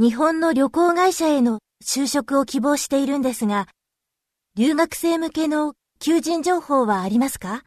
日本の旅行会社への就職を希望しているんですが、留学生向けの求人情報はありますか？